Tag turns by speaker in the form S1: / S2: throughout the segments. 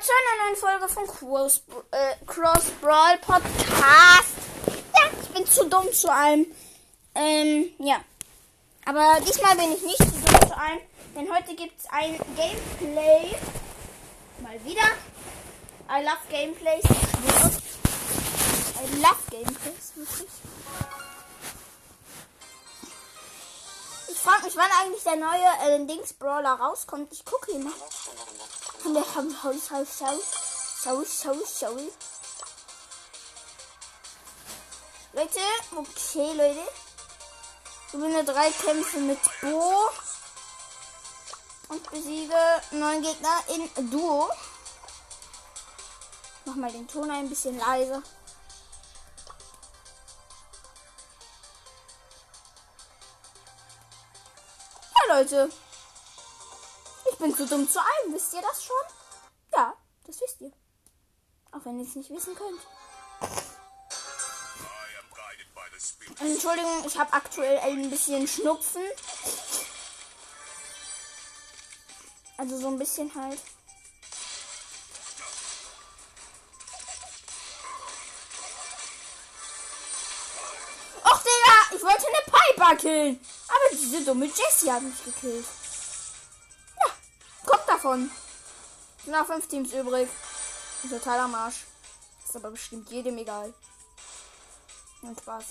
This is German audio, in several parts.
S1: zu einer neuen Folge von Cross, äh, Cross Brawl Podcast. Ja, ich bin zu dumm zu allem. Ähm, ja. Aber diesmal bin ich nicht zu dumm zu allem, denn heute gibt es ein Gameplay. Mal wieder. I love Gameplays. I love Gameplays, wirklich. Frage mich, wann eigentlich der neue äh, Dings Brawler rauskommt. Ich gucke ihn mal. Und der haben sorry, sorry, sorry, sorry, sorry, sorry. Leute, okay, Leute. Gewinne drei Kämpfe mit Bo. Und besiege neun Gegner in Duo. Mach mal den Ton ein bisschen leiser. Leute. Ich bin zu dumm zu allem. Wisst ihr das schon? Ja, das wisst ihr. Auch wenn ihr es nicht wissen könnt. Entschuldigung, ich habe aktuell ein bisschen Schnupfen. Also so ein bisschen halt. Och, Digga, ich wollte eine Piper killen. Aber diese dumme Jessie hat mich gekillt. Ja, kommt davon. Sind noch fünf Teams übrig. Ein totaler Marsch. Ist aber bestimmt jedem egal. Und Spaß.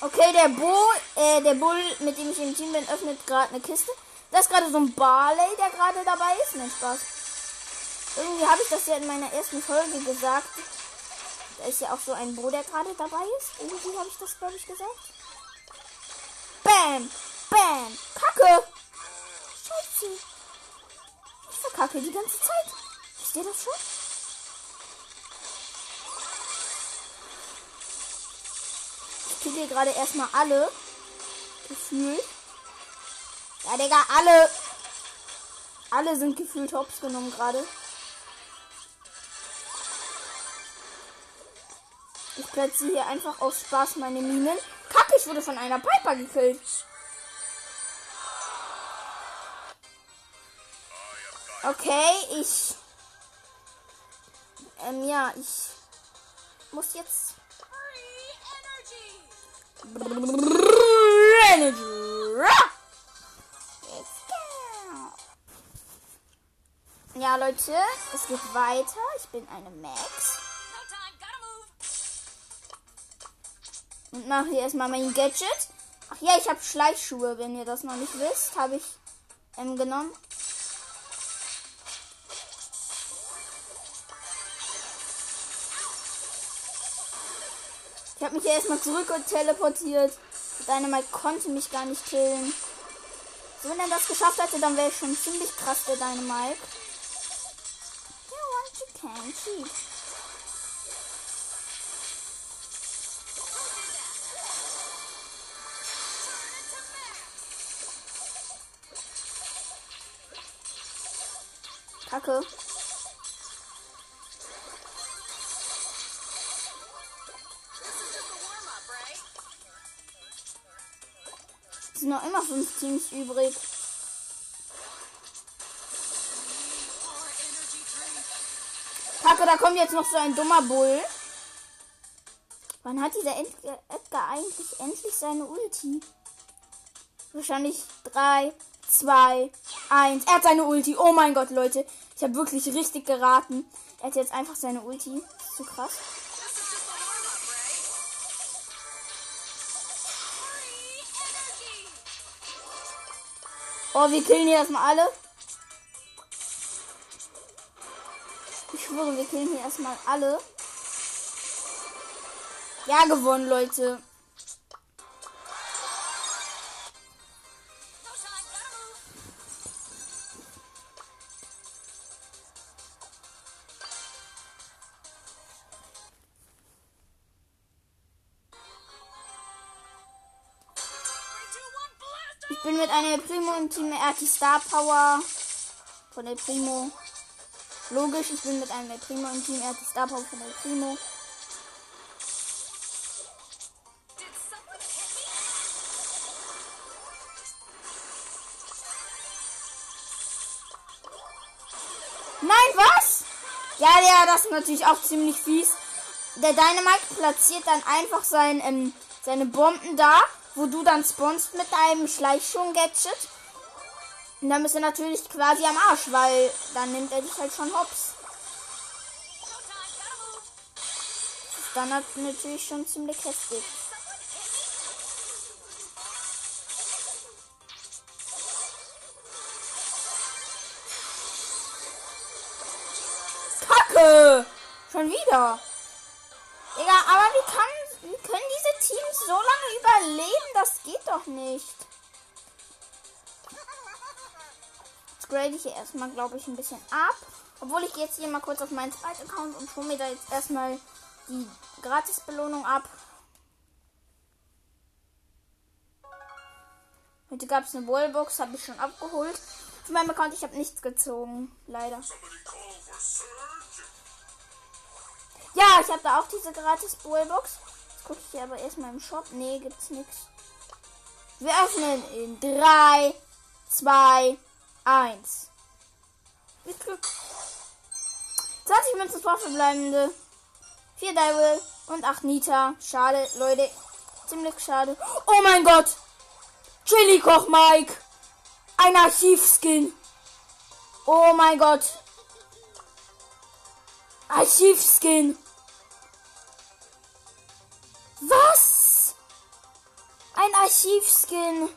S1: Okay, der Bo, äh, der Bull, mit dem ich im Team bin, öffnet gerade eine Kiste. Da ist gerade so ein Barley, der gerade dabei ist. Nein, Spaß. Irgendwie habe ich das ja in meiner ersten Folge gesagt. Da ist ja auch so ein Bo, der gerade dabei ist. Irgendwie habe ich das, glaube ich, gesagt. Bam! Bam! Kacke! Scheiße. Ich verkacke die ganze Zeit. Wisst ihr das schon? Ich kill hier gerade erstmal alle. Gefühlt. Ja, Digga, alle. Alle sind gefühlt hops genommen gerade. Ich platziere hier einfach aus Spaß meine Minen. Kacke, ich wurde von einer Piper gekillt. Okay, ich. Ähm, ja, ich muss jetzt. Ja, Leute, es geht weiter. Ich bin eine Max. Und mache hier erstmal mein Gadget. Ach ja, ich habe Schleichschuhe, wenn ihr das noch nicht wisst. Habe ich ähm, genommen. Ich habe mich hier erstmal zurück und teleportiert. Dynamite konnte mich gar nicht killen. So, wenn er das geschafft hätte, dann wäre ich schon ziemlich krass, der Dynamite. You want you can cheat. Kacke. Es sind noch immer fünf Teams übrig. Kacke, da kommt jetzt noch so ein dummer Bull. Wann hat dieser Edgar eigentlich endlich seine Ulti? Wahrscheinlich 3, 2, 1. Er hat seine Ulti. Oh mein Gott, Leute. Habe wirklich richtig geraten. Er hat jetzt einfach seine Ulti. Ist so krass. Oh, wir killen hier erstmal alle. Ich schwöre, wir killen hier erstmal alle. Ja, gewonnen, Leute. Mit einer Primo im Team. Er hat die Star Power von der Primo. Logisch, ich bin mit einem Primo im Team. Er hat die Star Power von der Primo. Nein, was? Ja, ja, das ist natürlich auch ziemlich fies. Der Dynamite platziert dann einfach sein, ähm, seine Bomben da, wo du dann spawnst mit deinem Schleichschwung-Gadget. Und dann bist du natürlich quasi am Arsch, weil dann nimmt er dich halt schon hops. Dann hat natürlich schon ziemlich heftig. Kacke! Schon wieder. Digga, aber wie, kann, Teams so lange überleben? Das geht doch nicht. Jetzt grade ich hier erstmal, glaube ich, ein bisschen ab. Obwohl ich jetzt hier mal kurz auf meinen zweiten Account und hole mir da jetzt erstmal die Gratis-Belohnung ab. Heute gab es eine Wallbox, habe ich schon abgeholt. Für meinem Account, ich habe nichts gezogen. Leider. Ja, ich habe da auch diese gratis Wallbox. Ich hier aber erstmal im Shop. Nee, gibt's nichts. Wir öffnen in 3, 2, 1. 20 Münzen verbleibende. 4 Daryl und 8 Nita. Schade, Leute. Ziemlich schade. Oh mein Gott! Chili Koch Mike! Ein Archivskin! Oh mein Gott! Archivskin! Was? Ein Archivskin!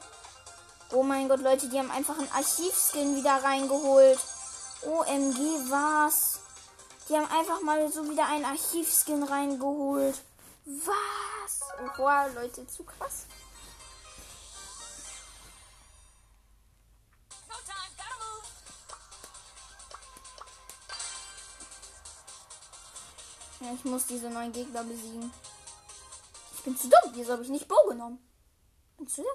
S1: Oh mein Gott, Leute, die haben einfach einen Archivskin wieder reingeholt. OMG, was? Die haben einfach mal so wieder einen Archivskin reingeholt. Was? Boah, Leute, zu krass. Ja, ich muss diese neuen Gegner besiegen. Bin zu dumm. Wieso habe ich nicht Bo genommen? Bin zu dumm.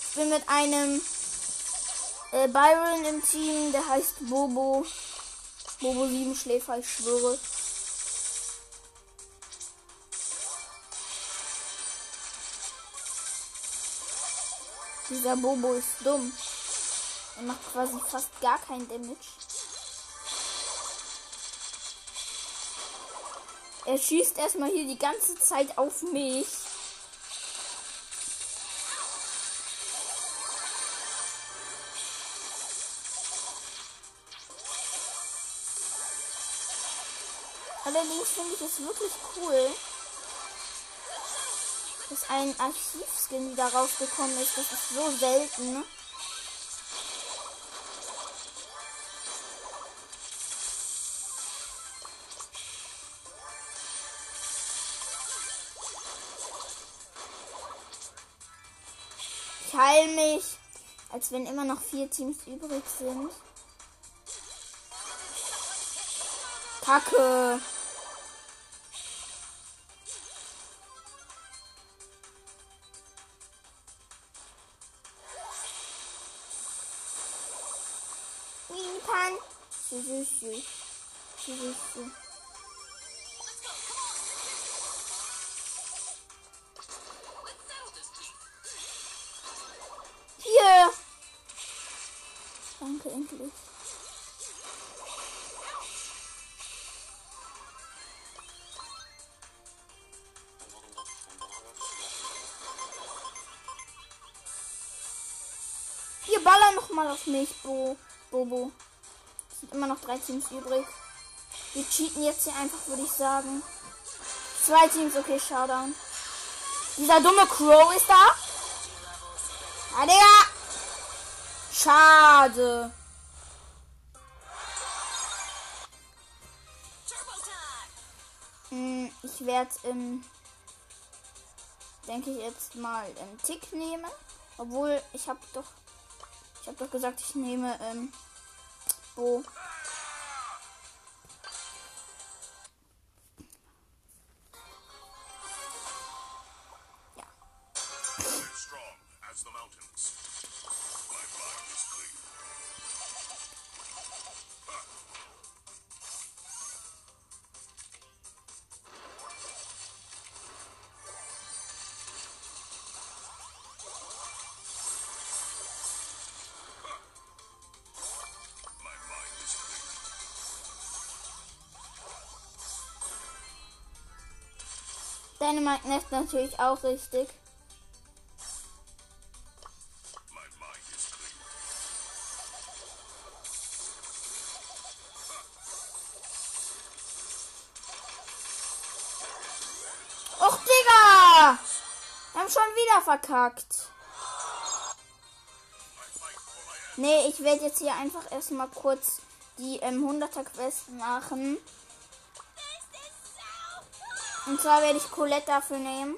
S1: Ich bin mit einem äh, Byron im Team, der heißt Bobo. Bobo 7 Schläfer, ich schwöre. Dieser Bobo ist dumm. Er macht quasi fast gar kein Damage. Er schießt erstmal hier die ganze Zeit auf mich. Allerdings finde ich es wirklich cool, dass ein Archivskin wieder rausgekommen ist. Das ist so selten. Als wenn immer noch vier Teams übrig sind. Kacke. Baller noch mal auf mich, Bo. Bobo. Es sind immer noch drei Teams übrig. Wir cheaten jetzt hier einfach, würde ich sagen. Zwei Teams, okay, Showdown. Dieser dumme Crow ist da. Ah. Schade. Hm, ich werde im, denke ich jetzt mal im Tick nehmen. Obwohl, ich habe doch, ich habe doch gesagt, ich nehme ähm, Bo. Dynamite Nest natürlich auch richtig. Och, Digga! Wir haben schon wieder verkackt. Nee, ich werde jetzt hier einfach erstmal kurz die ähm, 100er Quest machen. Und zwar werde ich Colette dafür nehmen.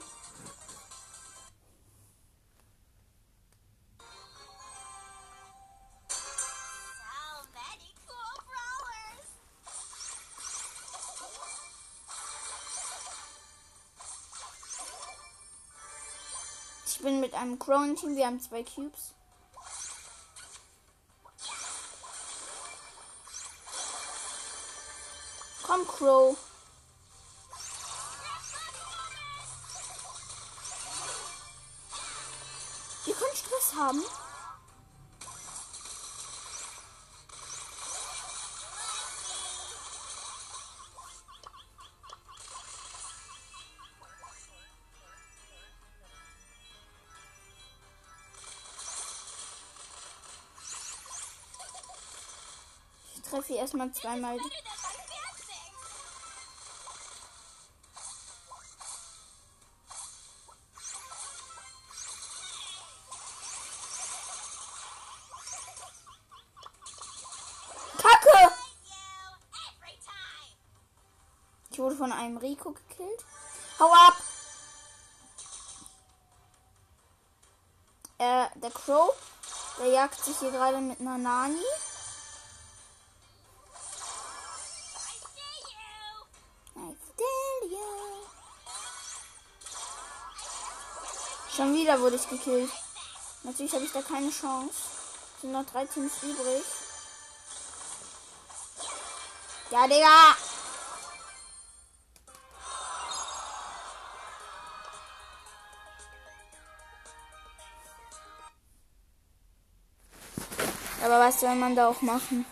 S1: Ich bin mit einem Crown-Team, wir haben zwei Cubes. Komm, Crow. Stress haben. Ich treffe erstmal zweimal. Einem Rico gekillt. Hau ab! Äh, der Crow, der jagt sich hier gerade mit einer Nani. Schon wieder wurde ich gekillt. Natürlich habe ich da keine Chance. Sind noch drei Teams übrig. Ja, Digga! Was soll man da auch machen?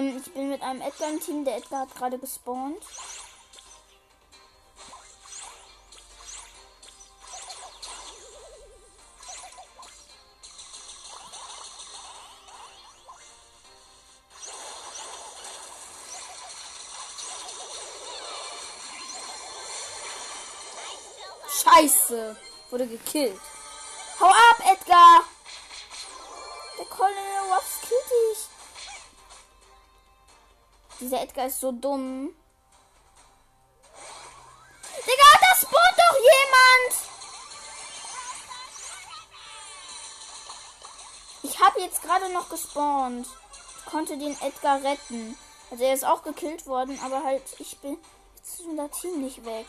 S1: Ähm, ich bin mit einem Edgar im Team. Der Edgar hat gerade gespawnt. Scheiße. Wurde gekillt. Hau ab, Edgar. Der Colonel Ruffs killt dich. Dieser Edgar ist so dumm. Digga, da spawnt doch jemand! Ich habe jetzt gerade noch gespawnt. Ich konnte den Edgar retten. Also er ist auch gekillt worden, aber halt, ich bin jetzt unser Team nicht weg.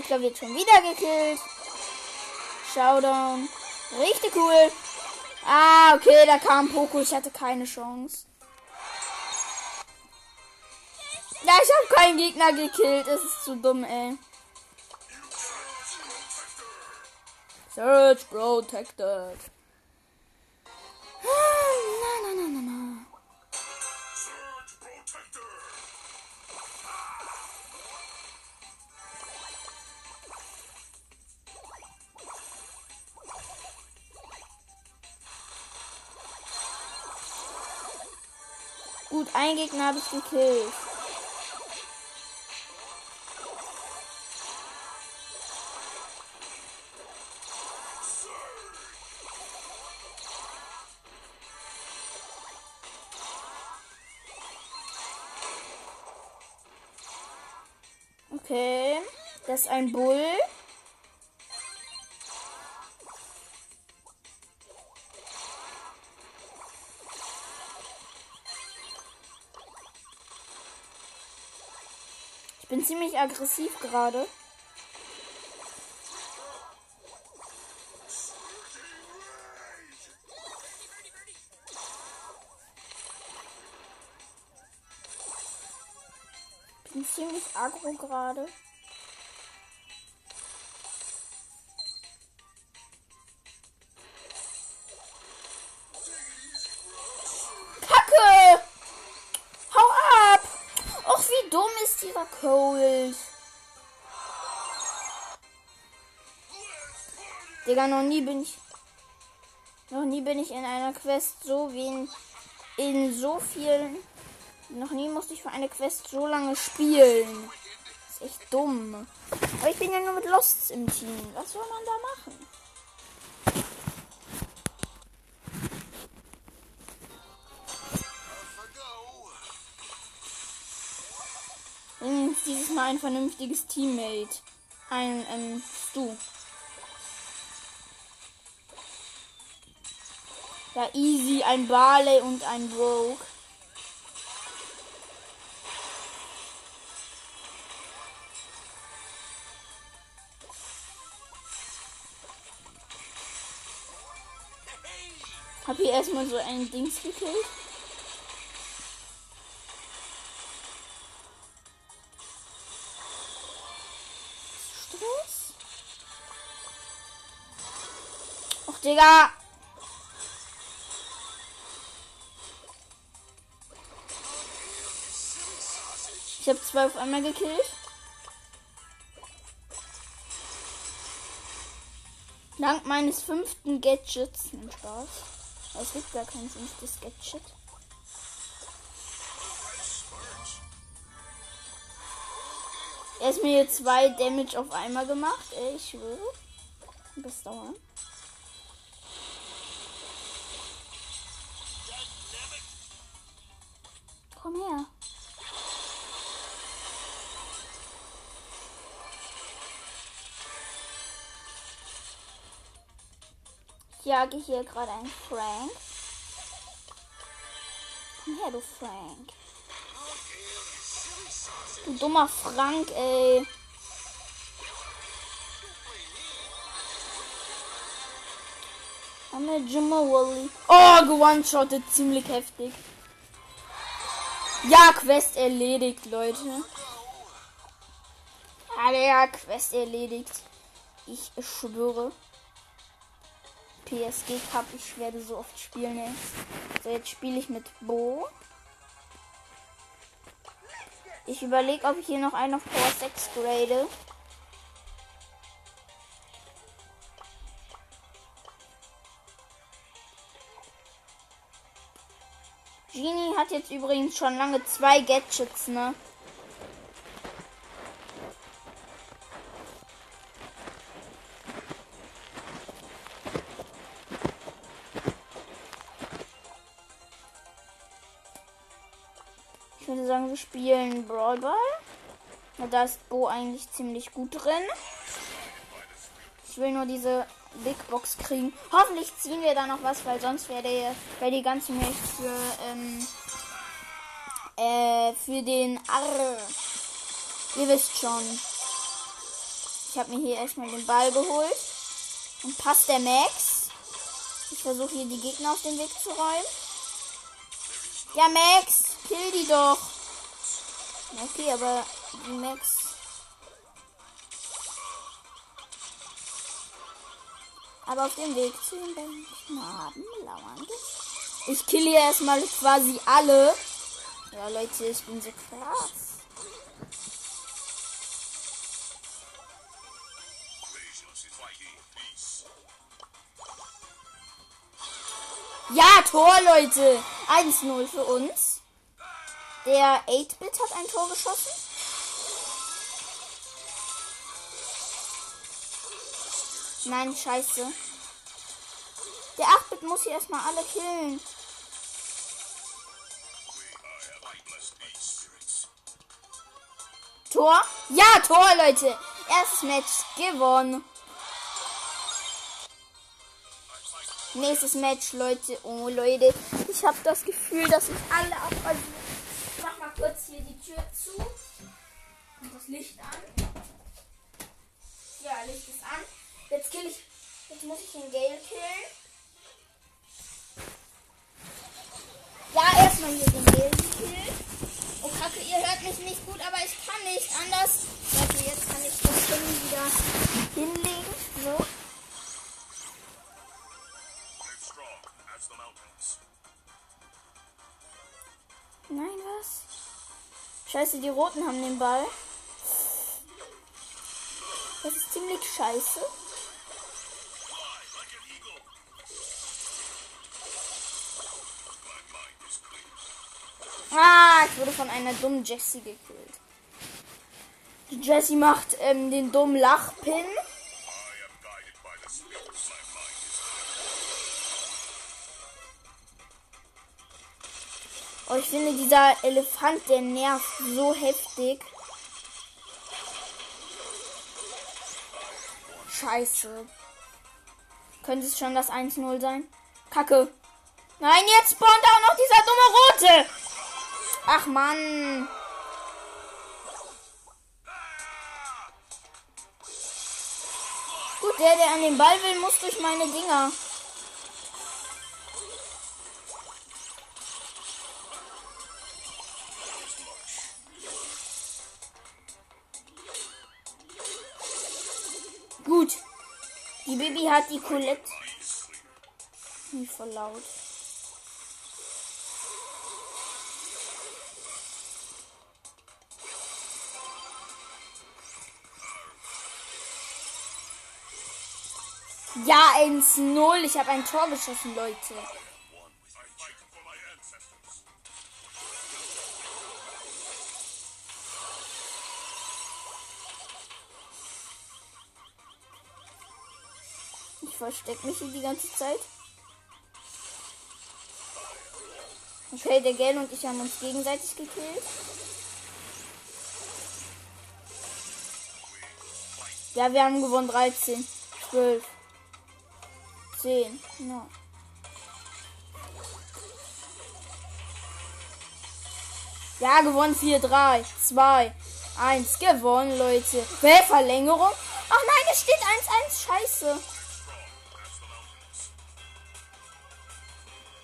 S1: Edgar wird schon wieder gekillt. Showdown. Richtig cool. Ah, okay, da kam Poco. Ich hatte keine Chance. Ja, ich habe keinen Gegner gekillt. Es ist zu dumm, ey. Search Protected. gut. Ein Gegner habe ich gekillt. Okay, das ist ein Bull. Bin ziemlich aggressiv gerade. bin ziemlich aggro gerade. Cold. Digga, noch nie bin ich. Noch nie bin ich in einer Quest so wie in, so vielen. Noch nie musste ich für eine Quest so lange spielen. Ist echt dumm. Aber ich bin ja nur mit Losts im Team. Was soll man da machen? Ein vernünftiges Teammate. Ein, ähm, Stu. Ja, easy, ein Barley und ein Rogue. Hab hier erstmal so ein Dings gekillt. Och, Digga! Ich habe zwei auf einmal gekillt. Dank meines fünften Gadgets. Nein, Spaß. Es gibt gar kein fünftes Gadget. Er ist mir jetzt zwei Damage auf einmal gemacht. Ich schwöre. Das dauern. Komm her. Ich jage hier gerade einen Frank. Komm her, du Frank. Du dummer Frank, ey. Eine Jimmy Wally. Oh, gewone-shottet. Ziemlich heftig. Ja, Quest erledigt, Leute. Ja, Quest erledigt. Ich schwöre. PSG Cup, ich werde so oft spielen jetzt. So, jetzt spiele ich mit Bo. Ich überlege, ob ich hier noch einen auf Power 6 grade. Genie hat jetzt übrigens schon lange zwei Gadgets, ne? Ich würde sagen, wir spielen Brawl da ist Bo eigentlich ziemlich gut drin. Ich will nur diese Big Box kriegen. Hoffentlich ziehen wir da noch was, weil sonst wäre wär die ganze Milch für, ähm, äh, für den Arr. Ihr wisst schon. Ich habe mir hier erstmal den Ball geholt. Und passt der Max. Ich versuche hier die Gegner auf den Weg zu räumen. Ja, Max, kill die doch. Okay, aber die Max. Aber auf dem Weg zu den Knaben lauern. Ich kill hier erstmal quasi alle. Ja, Leute, ich bin so krass. Ja, Tor, Leute. 1-0 für uns. Der 8-Bit hat ein Tor geschossen. Nein, scheiße. Der 8-Bit muss hier erstmal alle killen. Tor. Ja, Tor, Leute. Erstes Match gewonnen. Nächstes Match, Leute. Oh, Leute. Ich habe das Gefühl, dass ich alle abrasiere. Ich mach mal kurz hier die Tür zu. Und das Licht an. Ja, Licht ist an. Jetzt kill ich. Jetzt muss ich den Gale killen. Ja, erstmal hier den Gale killen. Oh Kacke, ihr hört mich nicht gut, aber ich kann nicht anders. Leute, jetzt kann ich das Ding wieder hinlegen. So. Nein, was? Scheiße, die Roten haben den Ball. Das ist ziemlich scheiße. Ah, ich wurde von einer dummen Jessie gekillt. Die Jessie macht ähm, den dummen Lachpin. Oh, ich finde, dieser Elefant, der nervt so heftig. Scheiße. Könnte es schon das 1-0 sein? Kacke. Nein, jetzt spawnt auch noch dieser dumme Rote. Ach, Mann. Gut, der, der an den Ball will, muss durch meine Dinger. Gut. Die Baby hat die Colette. Nicht voll laut. Ja, 1-0. Ich habe ein Tor geschossen, Leute. Ich verstecke mich hier die ganze Zeit. Okay, der Gel und ich haben uns gegenseitig gekillt. Ja, wir haben gewonnen 13, 12, 10. No. Ja, gewonnen 4, 3, 2, 1. Gewonnen, Leute. Hä, Verlängerung? Ach nein, es steht 1, 1. Scheiße.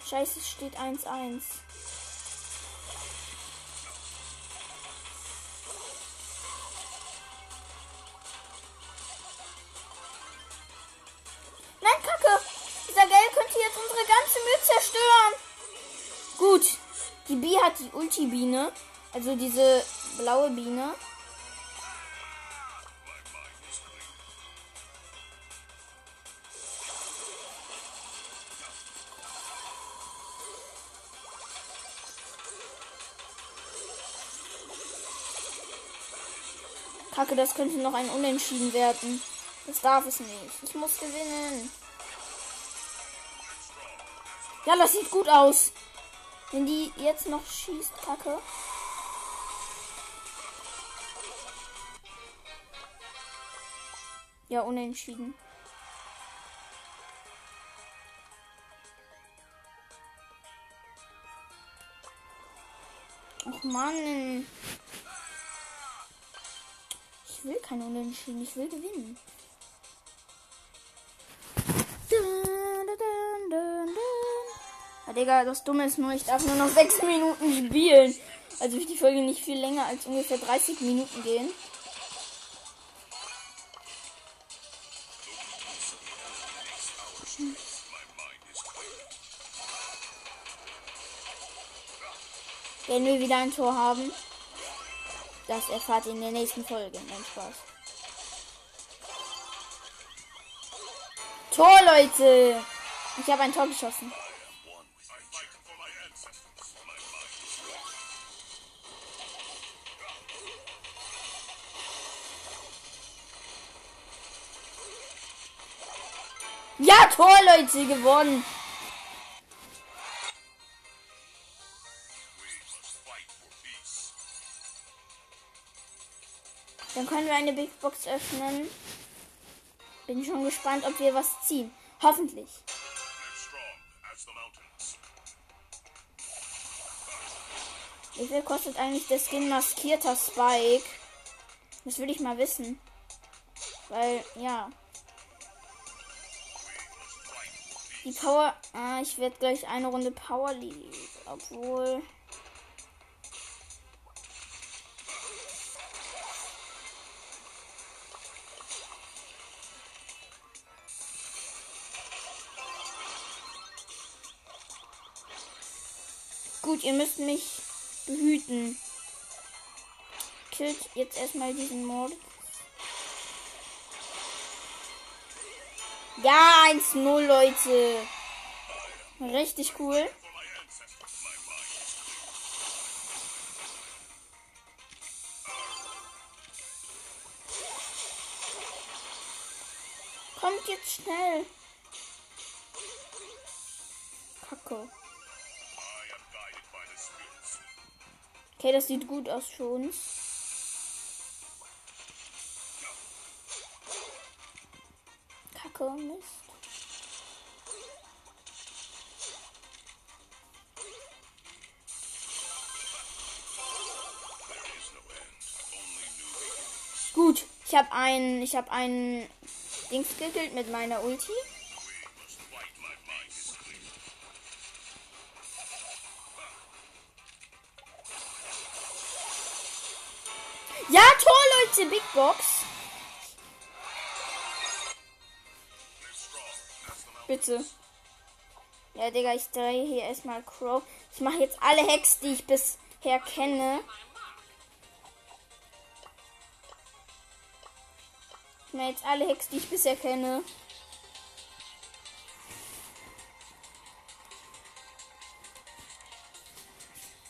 S1: Scheiße, es steht 1, 1. Die Ulti-Biene. Also diese blaue Biene. Kacke, das könnte noch ein Unentschieden werden. Das darf es nicht. Ich muss gewinnen. Ja, das sieht gut aus. Wenn die jetzt noch schießt, Kacke. Ja, unentschieden. Och Mann. Ich will kein Unentschieden, ich will gewinnen. Digga, das Dumme ist nur, ich darf nur noch 6 Minuten spielen. Also wird die Folge nicht viel länger als ungefähr 30 Minuten gehen. Wenn wir wieder ein Tor haben, das erfahrt ihr in der nächsten Folge. Nein, Spaß. Tor, Leute! Ich habe ein Tor geschossen. Ja, Tor, Leute, gewonnen. Dann können wir eine Big Box öffnen. Bin schon gespannt, ob wir was ziehen. Hoffentlich. Wie viel kostet eigentlich der Skin maskierter Spike? Das will ich mal wissen. Weil, ja. Die Power. Ah, ich werde gleich eine Runde Power League. Obwohl. Gut, ihr müsst mich behüten. Killt jetzt erstmal diesen Mord. Ja, 1-0, Leute. Richtig cool. Kommt jetzt schnell. Kacke. Okay, das sieht gut aus für uns. Habe einen, ich habe einen Dings gekillt mit meiner Ulti. Ja, Tor, Leute, Big Box. Bitte. Ja, Digga, ich drehe hier erstmal Crow. Ich mache jetzt alle Hacks, die ich bisher kenne. Mache jetzt alle Hacks, die ich bisher kenne.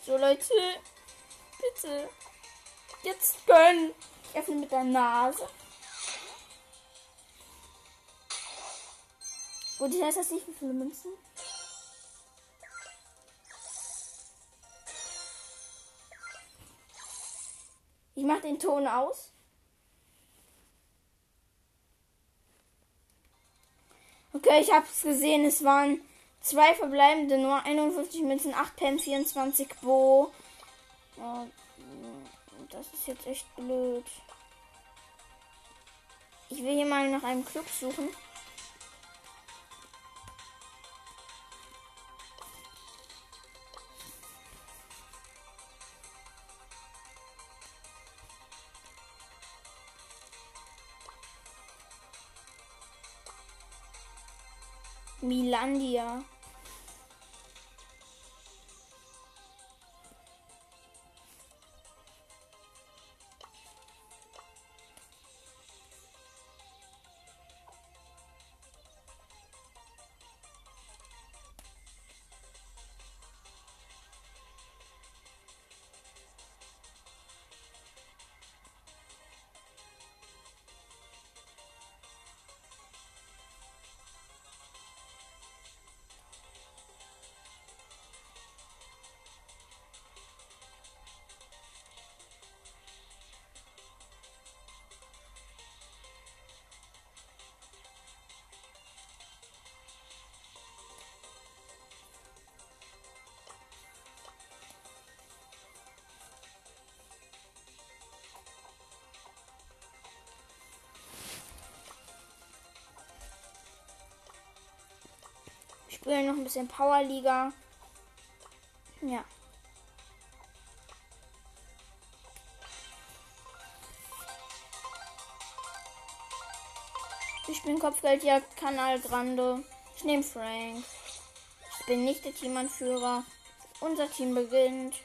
S1: So, Leute. Bitte. Jetzt gönnen. Ich öffne mit der Nase. Gut, ich weiß jetzt nicht, wie viele Münzen. Ich mach den Ton aus. Okay, ich hab's gesehen. Es waren zwei verbleibende, nur 51 Münzen, 8 Pen, 24 Bo. Ja, das ist jetzt echt blöd. Ich will hier mal nach einem Club suchen. Milandia. Spielen noch ein bisschen Powerliga. Ja. Ich bin Kopfgeldjagd, Kanal Grande. Ich nehme Frank. Ich bin nicht der Teamanführer. Unser Team beginnt.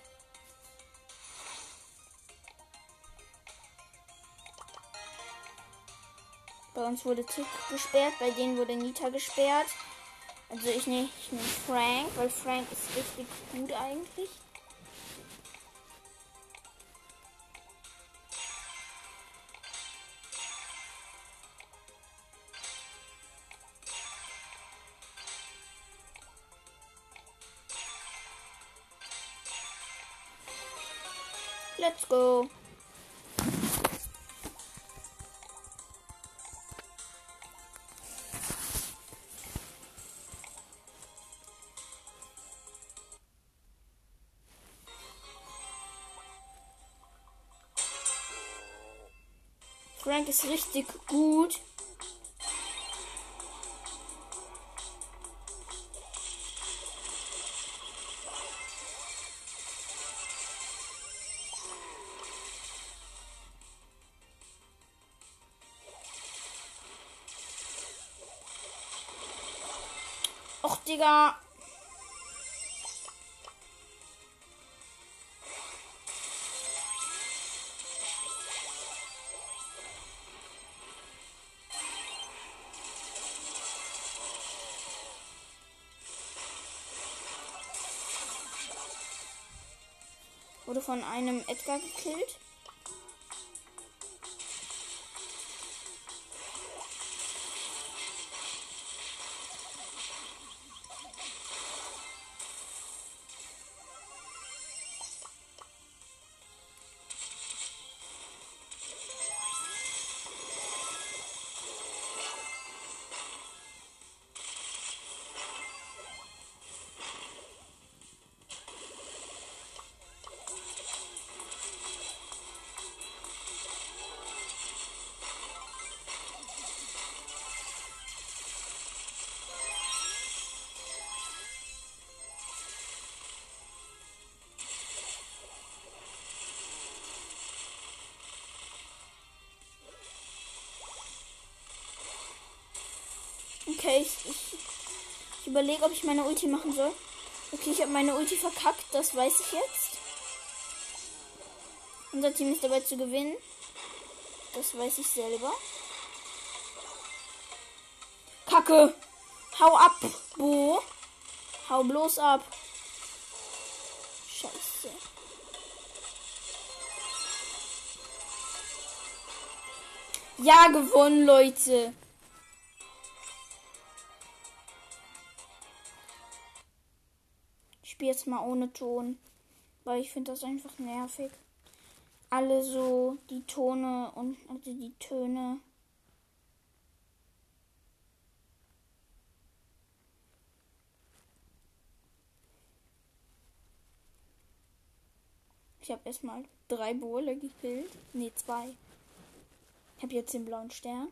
S1: Bei uns wurde Tick gesperrt, bei denen wurde Nita gesperrt. Also ich nehme Frank, weil Frank ist richtig gut eigentlich. Let's go. Frank ist richtig gut. Och, Digga. Von einem Edgar gekillt. Okay, ich, ich, ich überlege, ob ich meine Ulti machen soll. Okay, ich habe meine Ulti verkackt, das weiß ich jetzt. Unser Team ist dabei zu gewinnen. Das weiß ich selber. Kacke! Hau ab, Bo! Hau bloß ab! Scheiße. Ja, gewonnen, Leute. Spiele jetzt mal ohne Ton, weil ich finde das einfach nervig. Alle so die Tone und also die Töne. Ich habe erstmal drei Bowle gekillt. Ne, zwei. Ich habe jetzt den blauen Stern.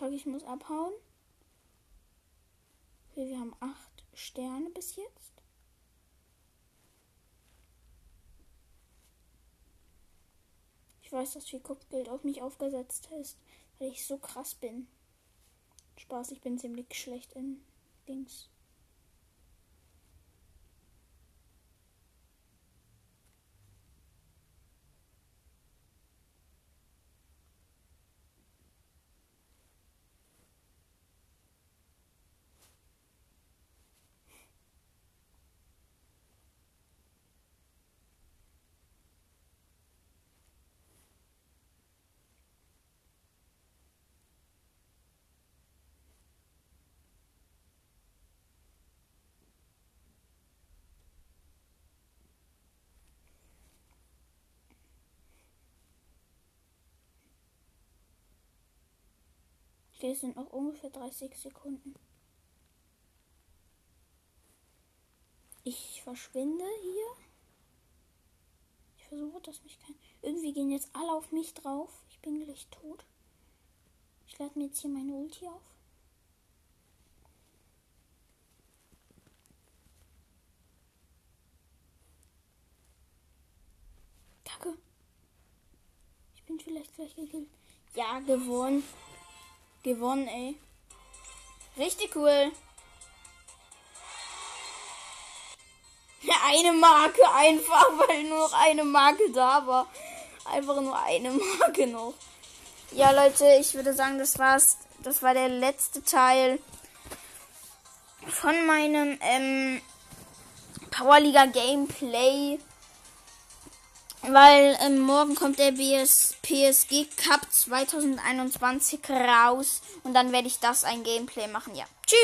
S1: Kacke, ich muss abhauen. Okay, wir haben acht Sterne bis jetzt. Ich weiß, dass viel Kopfgeld auf mich aufgesetzt ist, weil ich so krass bin. Spaß, ich bin ziemlich schlecht in Dings. Okay, es sind noch ungefähr 30 Sekunden. Ich verschwinde hier. Ich versuche, dass mich kein. Irgendwie gehen jetzt alle auf mich drauf. Ich bin gleich tot. Ich lade mir jetzt hier meine Ulti auf. Kacke. Ich bin vielleicht gleich gekillt. Ja, gewonnen. Gewonnen, ey. Richtig cool. Eine Marke einfach, weil nur noch eine Marke da war. Einfach nur eine Marke noch. Ja, Leute, ich würde sagen, das war's. Das war der letzte Teil von meinem ähm, Powerliga Gameplay. Weil ähm, morgen kommt der BS PSG Cup 2021 raus und dann werde ich das ein Gameplay machen. Ja. Tschüss!